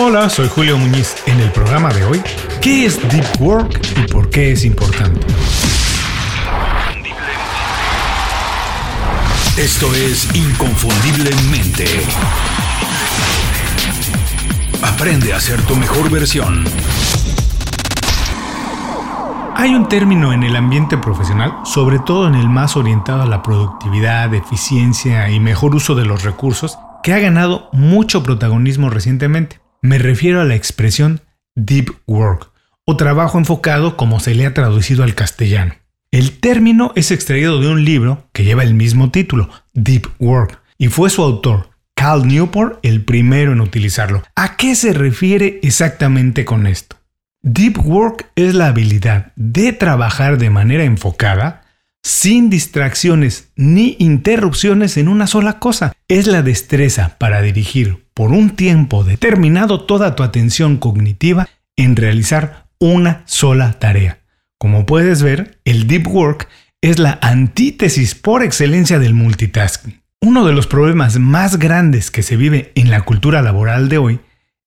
Hola, soy Julio Muñiz. En el programa de hoy, ¿qué es Deep Work y por qué es importante? Esto es Inconfundiblemente. Aprende a ser tu mejor versión. Hay un término en el ambiente profesional, sobre todo en el más orientado a la productividad, eficiencia y mejor uso de los recursos, que ha ganado mucho protagonismo recientemente. Me refiero a la expresión deep work o trabajo enfocado como se le ha traducido al castellano. El término es extraído de un libro que lleva el mismo título, Deep Work, y fue su autor, Cal Newport, el primero en utilizarlo. ¿A qué se refiere exactamente con esto? Deep Work es la habilidad de trabajar de manera enfocada, sin distracciones ni interrupciones en una sola cosa. Es la destreza para dirigir por un tiempo determinado toda tu atención cognitiva en realizar una sola tarea. Como puedes ver, el deep work es la antítesis por excelencia del multitasking. Uno de los problemas más grandes que se vive en la cultura laboral de hoy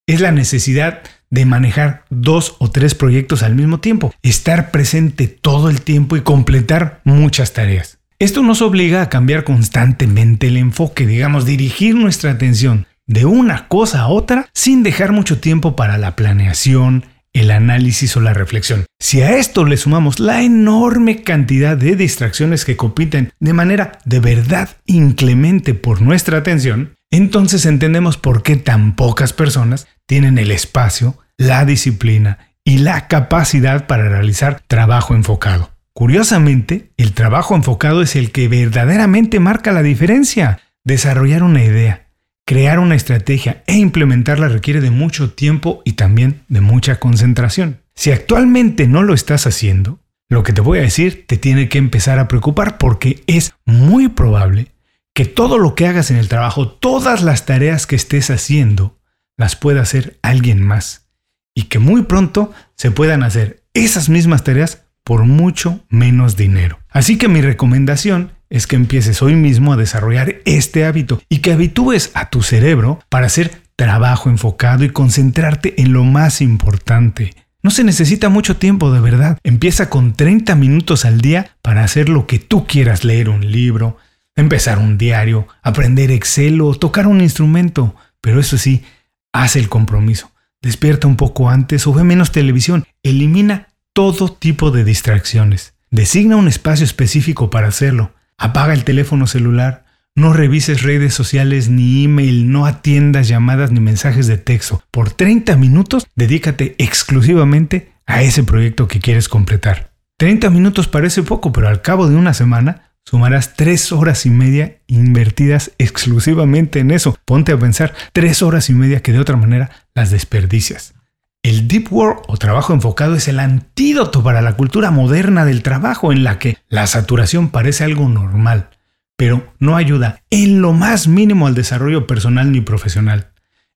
es la necesidad de manejar dos o tres proyectos al mismo tiempo, estar presente todo el tiempo y completar muchas tareas. Esto nos obliga a cambiar constantemente el enfoque, digamos, dirigir nuestra atención de una cosa a otra sin dejar mucho tiempo para la planeación, el análisis o la reflexión. Si a esto le sumamos la enorme cantidad de distracciones que compiten de manera de verdad inclemente por nuestra atención, entonces entendemos por qué tan pocas personas tienen el espacio, la disciplina y la capacidad para realizar trabajo enfocado. Curiosamente, el trabajo enfocado es el que verdaderamente marca la diferencia. Desarrollar una idea, crear una estrategia e implementarla requiere de mucho tiempo y también de mucha concentración. Si actualmente no lo estás haciendo, lo que te voy a decir te tiene que empezar a preocupar porque es muy probable que todo lo que hagas en el trabajo, todas las tareas que estés haciendo, las pueda hacer alguien más y que muy pronto se puedan hacer esas mismas tareas por mucho menos dinero. Así que mi recomendación es que empieces hoy mismo a desarrollar este hábito y que habitúes a tu cerebro para hacer trabajo enfocado y concentrarte en lo más importante. No se necesita mucho tiempo de verdad. Empieza con 30 minutos al día para hacer lo que tú quieras, leer un libro, empezar un diario, aprender Excel o tocar un instrumento. Pero eso sí, haz el compromiso. Despierta un poco antes o ve menos televisión. Elimina todo tipo de distracciones. Designa un espacio específico para hacerlo. Apaga el teléfono celular, no revises redes sociales ni email, no atiendas llamadas ni mensajes de texto. Por 30 minutos dedícate exclusivamente a ese proyecto que quieres completar. 30 minutos parece poco, pero al cabo de una semana sumarás 3 horas y media invertidas exclusivamente en eso. Ponte a pensar 3 horas y media que de otra manera las desperdicias. El deep work o trabajo enfocado es el antídoto para la cultura moderna del trabajo en la que la saturación parece algo normal, pero no ayuda en lo más mínimo al desarrollo personal ni profesional.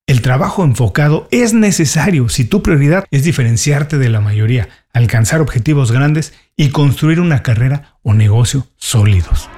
El trabajo enfocado es necesario si tu prioridad es diferenciarte de la mayoría, alcanzar objetivos grandes y construir una carrera o negocio sólidos.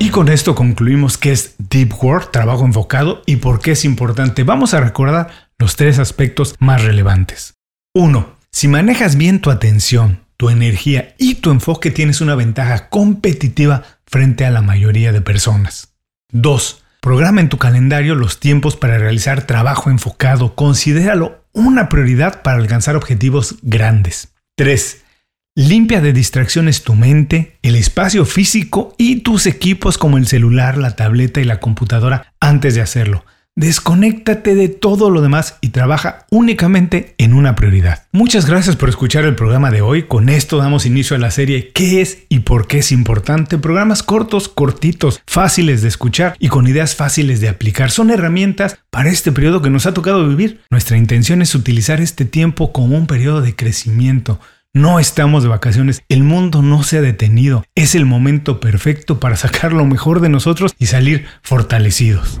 Y con esto concluimos qué es Deep Work, trabajo enfocado, y por qué es importante. Vamos a recordar los tres aspectos más relevantes. 1. Si manejas bien tu atención, tu energía y tu enfoque tienes una ventaja competitiva frente a la mayoría de personas. 2. Programa en tu calendario los tiempos para realizar trabajo enfocado. Considéralo una prioridad para alcanzar objetivos grandes. 3. Limpia de distracciones tu mente, el espacio físico y tus equipos como el celular, la tableta y la computadora antes de hacerlo. Desconéctate de todo lo demás y trabaja únicamente en una prioridad. Muchas gracias por escuchar el programa de hoy. Con esto damos inicio a la serie ¿Qué es y por qué es importante? Programas cortos, cortitos, fáciles de escuchar y con ideas fáciles de aplicar. Son herramientas para este periodo que nos ha tocado vivir. Nuestra intención es utilizar este tiempo como un periodo de crecimiento no estamos de vacaciones, el mundo no se ha detenido. Es el momento perfecto para sacar lo mejor de nosotros y salir fortalecidos.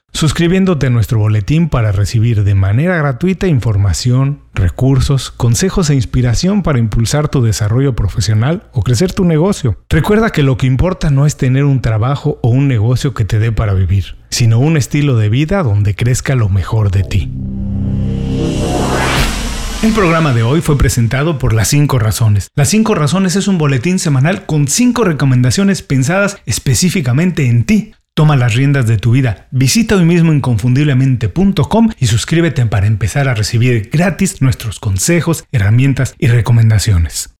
suscribiéndote a nuestro boletín para recibir de manera gratuita información, recursos, consejos e inspiración para impulsar tu desarrollo profesional o crecer tu negocio. Recuerda que lo que importa no es tener un trabajo o un negocio que te dé para vivir, sino un estilo de vida donde crezca lo mejor de ti. El programa de hoy fue presentado por Las 5 Razones. Las 5 Razones es un boletín semanal con 5 recomendaciones pensadas específicamente en ti. Toma las riendas de tu vida. Visita hoy mismo inconfundiblemente.com y suscríbete para empezar a recibir gratis nuestros consejos, herramientas y recomendaciones.